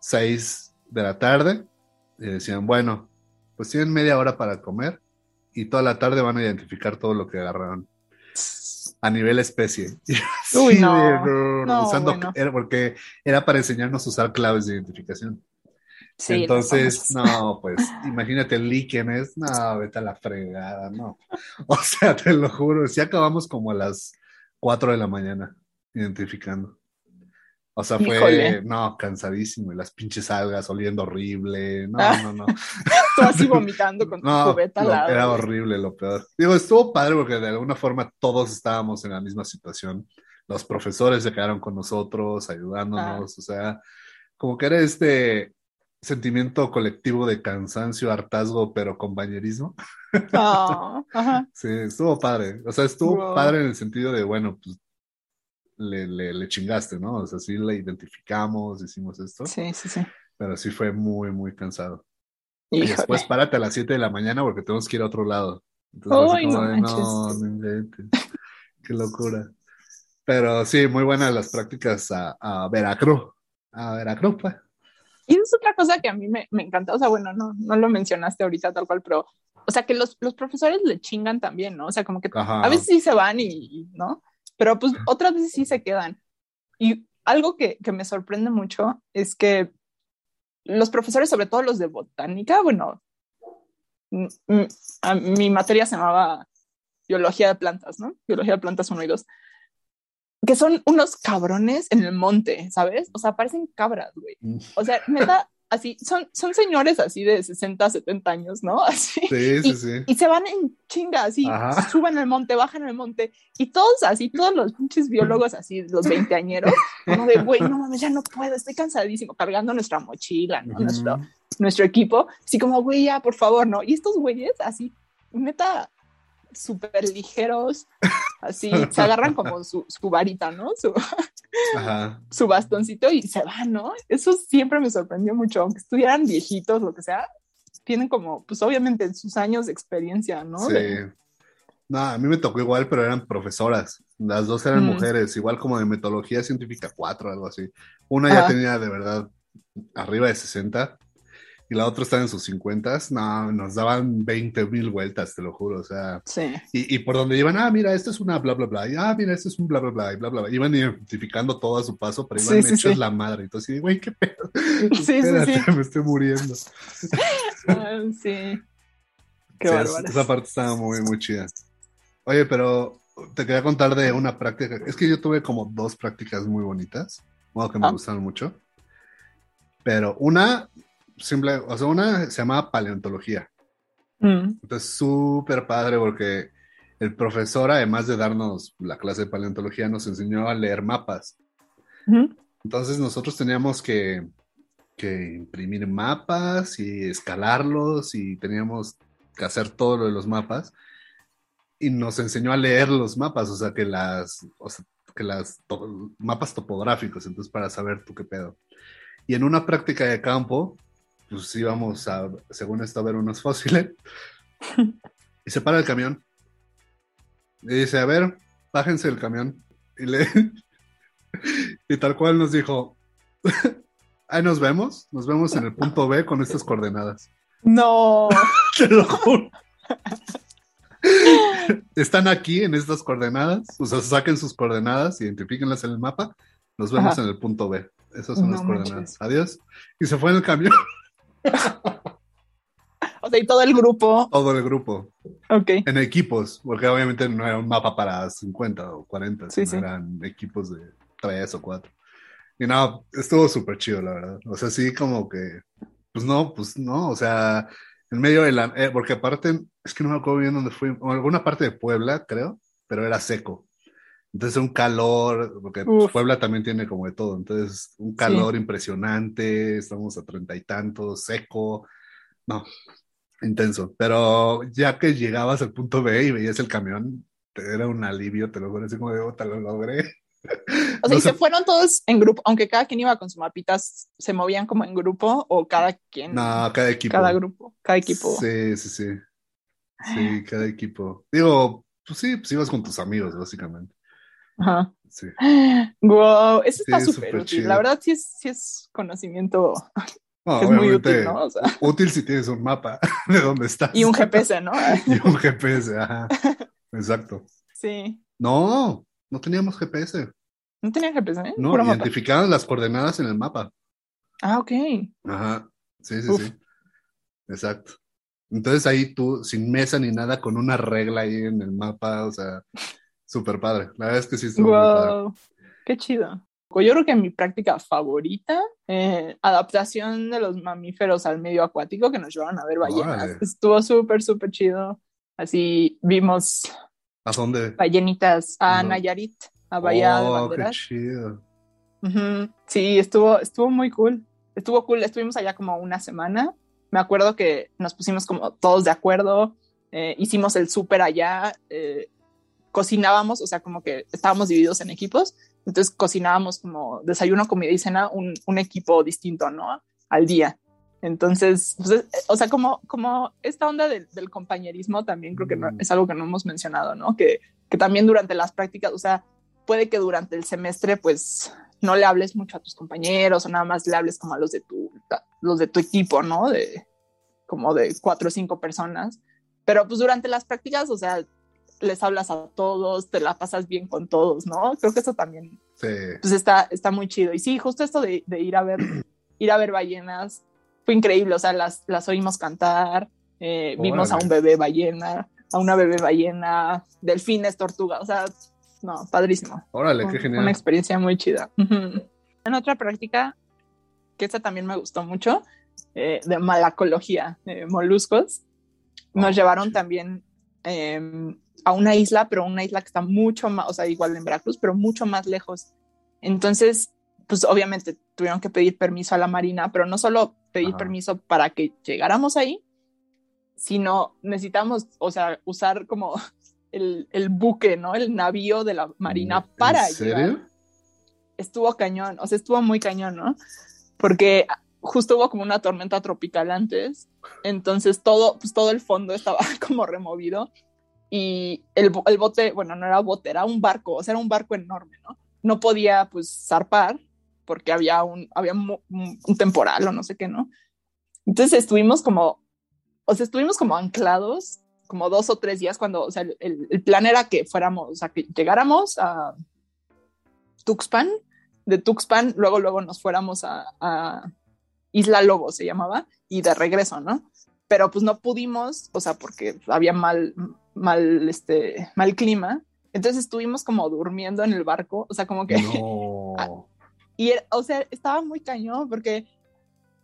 6 de la tarde y decían, bueno, pues tienen media hora para comer y toda la tarde van a identificar todo lo que agarraron a nivel especie. Uy, de, no. No, usando- bueno. era porque era para enseñarnos a usar claves de identificación. Sí, Entonces, no, pues imagínate líquenes, no, vete a la fregada, no. O sea, te lo juro, si acabamos como a las 4 de la mañana identificando. O sea, fue, Híjole. no, cansadísimo, y las pinches algas oliendo horrible, no, Ah. no, no. Tú así vomitando con tu No, cubeta al lado. era horrible lo peor. Digo, estuvo padre porque de alguna forma todos estábamos en la misma situación. Los profesores se quedaron con nosotros, ayudándonos, Ah. o sea, como que era este sentimiento colectivo de cansancio, hartazgo, pero compañerismo. Ah, ajá. Sí, estuvo padre. O sea, estuvo Wow. padre en el sentido de, bueno, pues le, le, le chingaste, ¿no? O sea, sí le identificamos, hicimos esto, Sí, sí, sí. pero sí fue muy, muy cansado. Y después párate a las 7 de la mañana porque tenemos que ir a otro lado. Entonces, como no manches. no, no inventes. Qué locura. Pero sí, muy buenas las prácticas a, a Veracruz. A Veracruz, pues. Y es otra cosa que a mí me, me encanta, o sea, bueno, no, no lo mencionaste ahorita tal cual, pero, o sea, que los, los profesores le chingan también, ¿no? O sea, como que Ajá. a veces sí se van y, y, ¿no? Pero pues otras veces sí se quedan. Y algo que, que me sorprende mucho es que los profesores, sobre todo los de botánica, bueno, a- mi materia se llamaba biología de plantas, ¿no? Biología de plantas 1 y 2. Que son unos cabrones en el monte, ¿sabes? O sea, parecen cabras, güey. Mm. O sea, neta, así, son, son señores así de 60, 70 años, ¿no? Así. Sí, sí, Y- sí. Y se van en chinga, así, Ajá. suben al monte, bajan al monte, y todos así, todos los pinches biólogos así, los veinteañeros, como de, güey, no mames, ya no puedo, estoy cansadísimo, cargando nuestra mochila, ¿no? Nuestro, nuestro equipo, así como, güey, ya, por favor, ¿no? Y estos güeyes, así, neta, súper ligeros, así, se agarran como su, su varita, ¿no? Su, Ajá. su bastoncito y se van, ¿no? Eso siempre me sorprendió mucho, aunque estuvieran viejitos, lo que sea, tienen como, pues obviamente sus años de experiencia, ¿no? Sí. De- No, a mí me tocó igual, pero eran profesoras. Las dos eran Mm. mujeres, igual como de metodología científica 4, algo así. Una ya Ajá. tenía de verdad arriba de 60 y la otra estaba en sus 50. No, nos daban 20 mil vueltas, te lo juro. O sea, sí. y, y por donde iban, ah, mira, esto es una bla, bla, bla. Y, ah, mira, esto es un bla, bla, bla. Y bla, bla, bla. Iban identificando todo a su paso, pero iban Sí, sí, hechos sí. la madre. Entonces, güey, qué pedo. Espérate, me estoy muriendo. Ah, sí. Qué bárbaro. Esa parte estaba muy, muy chida. Oye, pero te quería contar de una práctica. Es que yo tuve como dos prácticas muy bonitas, bueno, que me Ah. gustaron mucho. Pero una, simple, o sea, una se llamaba paleontología. Mm, Entonces, súper padre porque el profesor, además de darnos la clase de paleontología, nos enseñó a leer mapas. Entonces nosotros teníamos que, que imprimir mapas y escalarlos y teníamos que hacer todo lo de los mapas. Y nos enseñó a leer los mapas, o sea, que las, o sea, que las to- mapas topográficos, entonces para saber tú qué pedo. Y en una práctica de campo, pues íbamos a, según esto, a ver unos fósiles. y se para el camión. Y dice, a ver, bájense del camión. Y le, y tal cual nos dijo, ahí nos vemos, nos vemos en el punto B con estas coordenadas. No. Te lo juro. Están aquí en estas coordenadas, o sea, saquen sus coordenadas, identifíquenlas en el mapa, nos vemos Ajá. en el punto B. Esas son No las coordenadas. Adiós. Y se fue en el camión O sea, y todo el grupo. todo el grupo, Ok. en equipos, porque obviamente no era un mapa para 50 o 40, Sí, sino sí. eran equipos de 3 o 4. Y no, estuvo súper chido, la verdad. O sea, sí, como que, pues no, pues no, o sea, en medio de la, eh, porque aparte, es que no me acuerdo bien dónde fui, o alguna parte de Puebla, creo, pero era seco. Entonces un calor, porque pues, Uf. Puebla también tiene como de todo, entonces un calor impresionante, estamos a treinta y tantos, seco, no, intenso. Pero ya que llegabas al punto B y veías el camión, te era un alivio, te lo juro, así como de, "Oh, te lo logré. O sea, No y se fueron todos en grupo, aunque cada quien iba con su mapitas, se movían como en grupo o cada quien, No, cada equipo. cada grupo, cada equipo. Sí, sí, sí. Sí, cada equipo. Digo, pues sí, pues ibas con tus amigos, básicamente. Ajá. Sí. Wow, eso está Sí, súper súper útil. chido. La verdad sí es, sí es conocimiento No, es muy útil, ¿no? O sea, útil si tienes un mapa de dónde estás. y un GPS, ¿no? Y un GPS, ajá. Exacto. Sí. No, no teníamos GPS. No tenía GPS, ¿eh? No, identificaban las coordenadas en el mapa. Ah, ok. Ajá. Sí, sí, Uf. sí. Exacto. Entonces ahí tú, sin mesa ni nada, con una regla ahí en el mapa, o sea, súper padre. La verdad es que sí estuvo muy padre. Wow, qué chido. Yo creo que mi práctica favorita, eh, adaptación de los mamíferos al medio acuático que nos llevaron a ver ballenas. Órale. Estuvo súper, súper chido. Así vimos ¿A dónde? ballenitas a No. Nayarit, a Bahía de Oh, qué Banderas. chido. Ujú. Sí, estuvo, estuvo muy cool. Estuvo cool. Estuvimos allá como una semana. Me acuerdo que nos pusimos como todos de acuerdo. eh, hicimos el súper allá. eh, cocinábamos, o sea, como que estábamos divididos en equipos. Entonces cocinábamos como desayuno, comida y cena, un, un equipo distinto, ¿no? Al día. Entonces, pues, eh, o sea, como, como esta onda del, del compañerismo también creo que no- Mm. es algo que no hemos mencionado, ¿no? Que, que también durante las prácticas, o sea, puede que durante el semestre, pues, no le hables mucho a tus compañeros o nada más le hables como a los de tu, los de tu equipo, ¿no? De como de cuatro o cinco personas. Pero pues durante las prácticas, o sea, les hablas a todos, te la pasas bien con todos, ¿no? Creo que eso también Sí. pues está, está muy chido. Y sí, justo esto de, de ir a ver, ir a ver ballenas fue increíble. O sea, las, las oímos cantar, eh, vimos a un bebé ballena, a una bebé ballena, delfines, tortuga. O sea, no, padrísimo. Órale, qué Una genial. experiencia muy chida. En otra práctica, que esta también me gustó mucho, eh, de malacología, de moluscos, nos Oh, llevaron también eh, a una isla, pero una isla que está mucho más, o sea, igual en Veracruz, pero mucho más lejos. Entonces, pues obviamente tuvieron que pedir permiso a la Marina, pero no solo pedir Ajá. permiso para que llegáramos ahí, sino necesitamos, o sea, usar como el, el buque, ¿no? El navío de la Marina para ¿En serio? llegar. Estuvo cañón, o sea, estuvo muy cañón, ¿no? Porque justo hubo como una tormenta tropical antes, entonces todo, pues todo el fondo estaba como removido y el, el, bote, bueno, no era bote, era un barco, o sea, era un barco enorme, ¿no? No podía pues zarpar porque había un, había un, un temporal o no sé qué, ¿no? Entonces estuvimos como, o sea, estuvimos como anclados como dos o tres días cuando, o sea, el, el plan era que fuéramos, o sea, que llegáramos a Tuxpan, de Tuxpan, luego, luego nos fuéramos a, a Isla Lobo, se llamaba, y de regreso, ¿no? Pero pues no pudimos, o sea, porque había mal, mal, este, mal clima. Entonces estuvimos como durmiendo en el barco, o sea, como que... No. y, o sea, estaba muy cañón porque,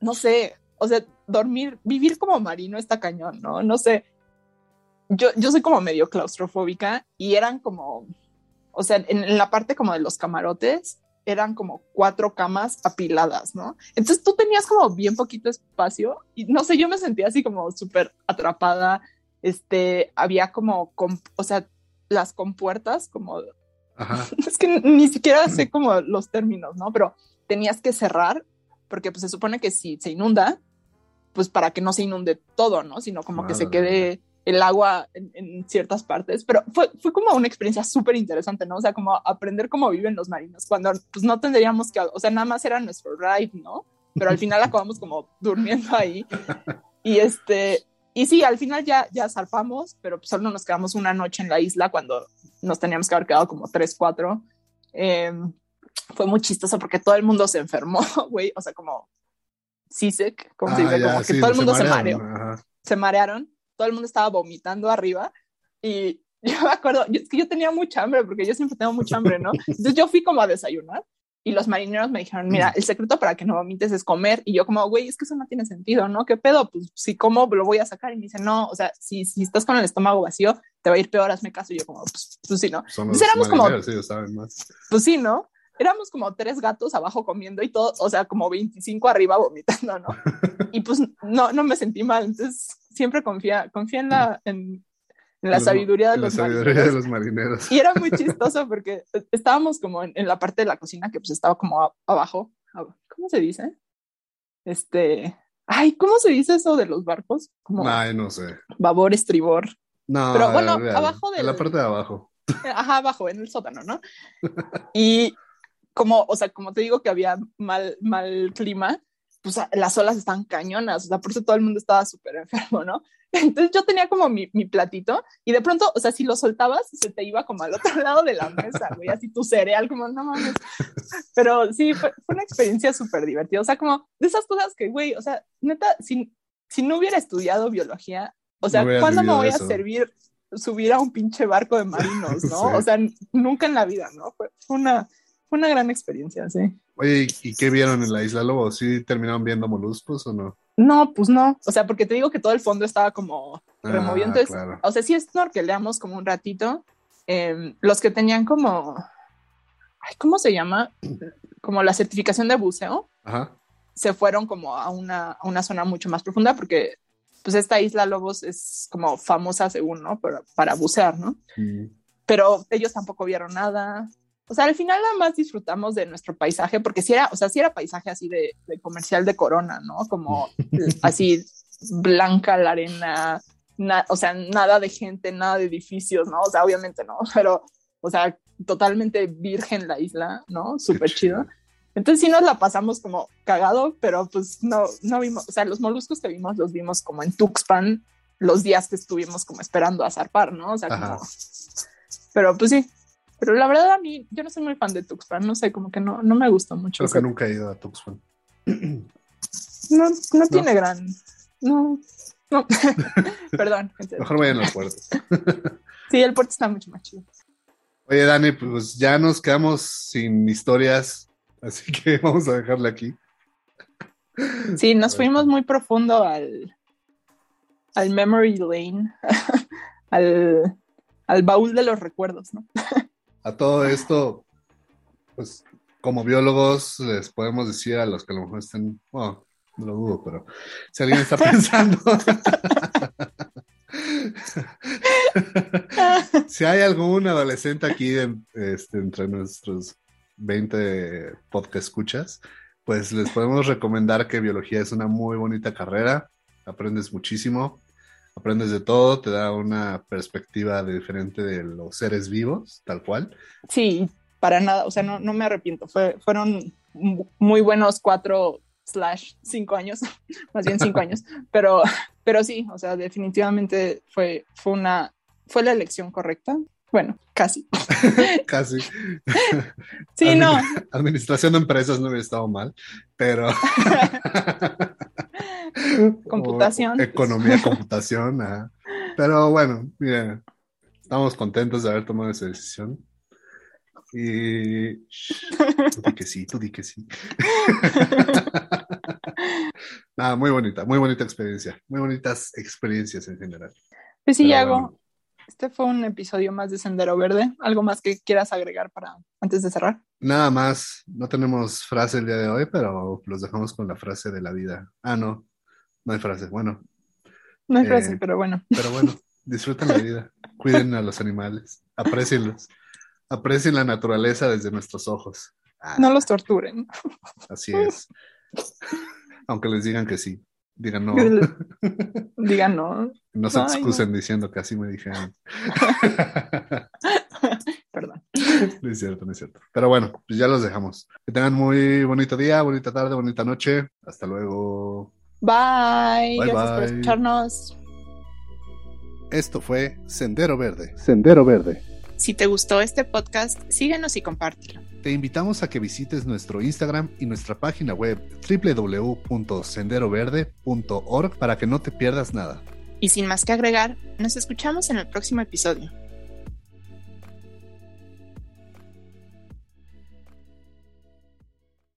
no sé, o sea, dormir, vivir como marino está cañón, ¿no? No sé. Yo, yo soy como medio claustrofóbica y eran como, o sea, en, en la parte como de los camarotes, eran como cuatro camas apiladas, ¿no? Entonces tú tenías como bien poquito espacio y no sé, yo me sentía así como súper atrapada, este, había como, o sea, las compuertas como, Ajá. es que ni siquiera sé como los términos, ¿no? Pero tenías que cerrar porque pues se supone que si se inunda, pues para que no se inunde todo, ¿no? Sino como Madre que se quede el agua en, en, ciertas partes, pero fue, fue como una experiencia súper interesante, ¿no? O sea, como aprender cómo viven los marinos, cuando pues no tendríamos que, o sea, nada más era nuestro ride, ¿no? Pero al final acabamos como durmiendo ahí. Y este, y sí, al final ya, ya zarpamos, pero pues solo nos quedamos una noche en la isla cuando nos teníamos que haber quedado como tres, cuatro. Eh, fue muy chistoso porque todo el mundo se enfermó, güey, o sea, como seasick, como ah, se dice, ya, como que todo el mundo se, mareó. Ajá. Se marearon todo el mundo estaba vomitando arriba y yo me acuerdo, es que yo tenía mucha hambre porque yo siempre tengo mucha hambre, ¿no? Entonces yo fui como a desayunar y los marineros me dijeron, mira, el secreto para que no vomites es comer. Y yo como, güey, es que eso no tiene sentido, ¿no? ¿Qué pedo? Pues si como, lo voy a sacar. Y me dice, no, o sea, si, si estás con el estómago vacío, te va a ir peor, hazme caso. Y yo como, pues, pues sí, ¿no? Entonces éramos como, sí, saben más. pues sí, ¿no? Éramos como tres gatos abajo comiendo y todo, o sea, como 25 arriba vomitando, ¿no? y pues no, no me sentí mal. Entonces siempre confía, confía en la, en, en la sabiduría, de, la los sabiduría marineros. de los marineros. Y era muy chistoso porque estábamos como en, en, la parte de la cocina que pues estaba como a, abajo. ¿Cómo se dice? Este, ay, ¿cómo se dice eso de los barcos? Como ay, no sé. Babor, estribor. No, pero bueno, real, abajo de en la parte de abajo. Ajá, abajo, en el sótano, ¿no? y como, o sea, como te digo que había mal, mal clima, pues las olas están cañonas, o sea, por eso todo el mundo estaba súper enfermo, ¿no? Entonces yo tenía como mi, mi, platito y de pronto, o sea, si lo soltabas, se te iba como al otro lado de la mesa, güey, así tu cereal, como, no mames. Pero sí, fue, fue una experiencia súper divertida, o sea, como de esas cosas que, güey, o sea, neta, si, si no hubiera estudiado biología, o sea, No ¿cuándo me voy eso. a servir, subir a un pinche barco de marinos, no? Sí. O sea, nunca en la vida, ¿no? Fue, fue una, fue una gran experiencia, sí. Oye, ¿y qué vieron en la Isla Lobo? ¿Sí terminaron viendo moluscos o no? No, pues no. O sea, porque te digo que todo el fondo estaba como removido. Ah, Entonces, claro. o sea, sí snorkeleamos como un ratito. Eh, los que tenían como, ay, ¿cómo se llama? Como la certificación de buceo, Ajá. se fueron como a una, a una zona mucho más profunda porque pues esta isla Lobos es como famosa según, ¿no? Para, para bucear, ¿no? Pero ellos tampoco vieron nada. O sea, al final nada más disfrutamos de nuestro paisaje, porque si era, o sea, si era paisaje así de, de comercial de Corona, ¿no? Como así blanca la arena, na, o sea, nada de gente, nada de edificios, ¿no? O sea, obviamente no, pero, o sea, totalmente virgen la isla, ¿no? Súper chido. Entonces sí nos la pasamos como cagado, pero pues no, no vimos, o sea, los moluscos que vimos los vimos como en Tuxpan los días que estuvimos como esperando a zarpar, ¿no? O sea, como... Pero pues sí, pero la verdad a mí, yo no soy muy fan de Tuxpan, no sé, como que no, no me gustó mucho. Creo que nunca he ido a Tuxpan. No, no tiene gran. No, no. Perdón. en serio. Mejor vayan al puerto. Sí, el puerto está mucho más chido. Oye, Dani, pues ya nos quedamos sin historias, así que vamos a dejarla aquí. Sí, nos fuimos muy profundo al, al memory lane, al, al baúl de los recuerdos, ¿no? A todo esto, pues como biólogos les podemos decir a los que a lo mejor estén, bueno, no lo dudo, pero si alguien está pensando, si hay algún adolescente aquí este, entre nuestros 20 podcast escuchas, pues les podemos recomendar que biología es una muy bonita carrera, aprendes muchísimo, aprendes de todo, te da una perspectiva diferente de los seres vivos, tal cual. Sí, para nada, o sea, no, no me arrepiento, Fue, fueron muy buenos cuatro slash cinco años, más bien cinco años, pero, pero sí, o sea, definitivamente fue, fue una, fue la elección correcta. Bueno, casi. casi. Sí, no. Administración de empresas no hubiera estado mal, pero. computación. economía, computación. Pero bueno, miren, estamos contentos de haber tomado esa decisión. Y. Tú di que sí, tú di que sí. Nada, muy bonita, muy bonita experiencia. Muy bonitas experiencias en general. Pues sí, hago. Este fue un episodio más de Sendero Verde. ¿Algo más que quieras agregar para antes de cerrar? Nada más. No tenemos frase el día de hoy, pero los dejamos con la frase de la vida. Ah, no. No hay frase. Bueno. No hay frase, eh, pero bueno. Pero bueno, disfruten la vida. Cuiden a los animales. Aprecienlos. Aprecien la naturaleza desde nuestros ojos. Ah. no los torturen. Así es. Aunque les digan que sí. Digan no. Digan no. No se excusen diciendo que así me dijeron. Perdón. No es cierto, no es cierto. Pero bueno, pues ya los dejamos. Que tengan muy bonito día, bonita tarde, bonita noche. Hasta luego. Bye. Gracias por escucharnos. Esto fue Sendero Verde. Sendero Verde. Si te gustó este podcast, síguenos y compártelo. Te invitamos a que visites nuestro Instagram y nuestra página web www.senderoverde.org para que no te pierdas nada. Y sin más que agregar, nos escuchamos en el próximo episodio.